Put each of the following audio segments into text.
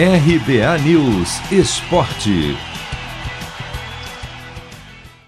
RBA News Esporte.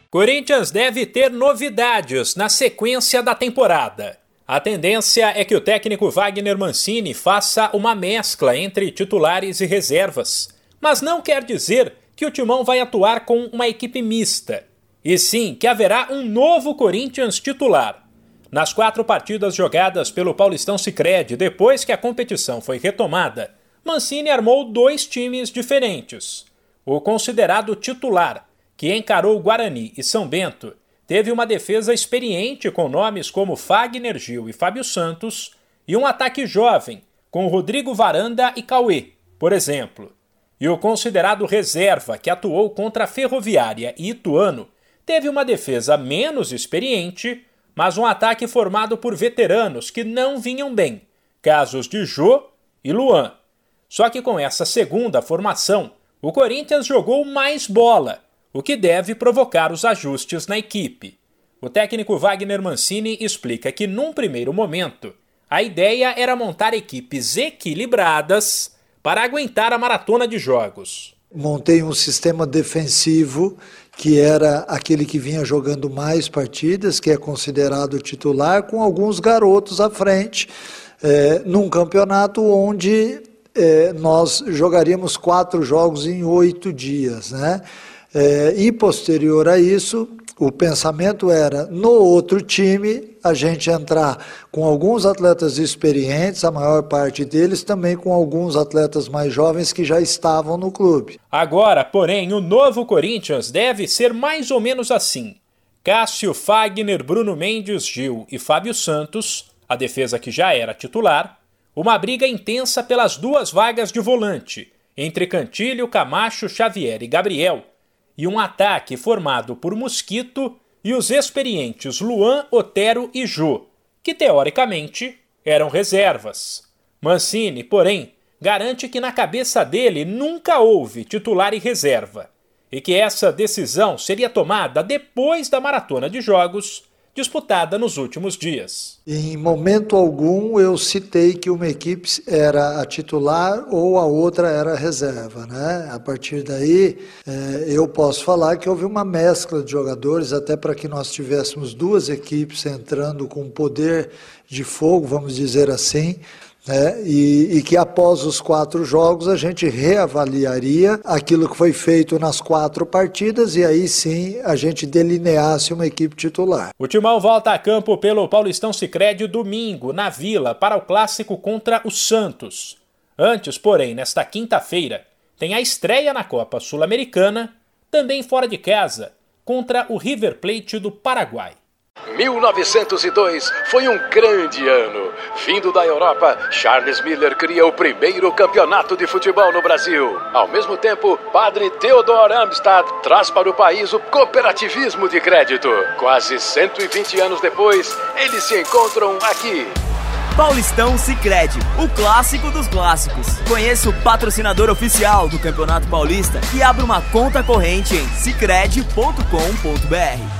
Corinthians deve ter novidades na sequência da temporada. A tendência é que o técnico Wagner Mancini faça uma mescla entre titulares e reservas, mas não quer dizer que o Timão vai atuar com uma equipe mista, e sim que haverá um novo Corinthians titular. Nas quatro partidas jogadas pelo Paulistão Sicredi depois que a competição foi retomada, Mancini armou dois times diferentes. O considerado titular, que encarou Guarani e São Bento, teve uma defesa experiente com nomes como Fagner Gil e Fábio Santos, e um ataque jovem, com Rodrigo Varanda e Cauê, por exemplo. E o considerado reserva, que atuou contra Ferroviária e Ituano, teve uma defesa menos experiente, mas um ataque formado por veteranos que não vinham bem, casos de Jô e Luan. Só que com essa segunda formação, o Corinthians jogou mais bola o que deve provocar os ajustes na equipe. O técnico Wagner Mancini explica que, num primeiro momento, a ideia era montar equipes equilibradas para aguentar a maratona de jogos. Montei um sistema defensivo que era aquele que vinha jogando mais partidas, que é considerado titular, com alguns garotos à frente, é, num campeonato onde é, nós jogaríamos quatro jogos em oito dias, né? É, e posterior a isso, o pensamento era no outro time a gente entrar com alguns atletas experientes, a maior parte deles também com alguns atletas mais jovens que já estavam no clube. Agora, porém, o novo Corinthians deve ser mais ou menos assim: Cássio, Fagner, Bruno Mendes, Gil e Fábio Santos, a defesa que já era titular, uma briga intensa pelas duas vagas de volante entre Cantilho, Camacho, Xavier e Gabriel e um ataque formado por Mosquito e os experientes Luan, Otero e Jô, que teoricamente eram reservas. Mancini, porém, garante que na cabeça dele nunca houve titular e reserva, e que essa decisão seria tomada depois da maratona de jogos disputada nos últimos dias. Em momento algum eu citei que uma equipe era a titular ou a outra era a reserva, né? A partir daí é, eu posso falar que houve uma mescla de jogadores até para que nós tivéssemos duas equipes entrando com poder de fogo, vamos dizer assim, né? E, e, que após os quatro jogos a gente reavaliaria aquilo que foi feito nas quatro partidas e aí sim a gente delineasse uma equipe titular. O Timão volta a campo pelo Paulistão Sicredi domingo, na Vila, para o clássico contra o Santos. Antes, porém, nesta quinta-feira, tem a estreia na Copa Sul-Americana, também fora de casa, contra o River Plate do Paraguai. 1902 foi um grande ano. Vindo da Europa, Charles Miller cria o primeiro campeonato de futebol no Brasil. Ao mesmo tempo, padre Theodor Amstad traz para o país o cooperativismo de crédito. Quase 120 anos depois, eles se encontram aqui. Paulistão Sicredi, o clássico dos clássicos. Conheça o patrocinador oficial do Campeonato Paulista e abra uma conta corrente em sicredi.com.br.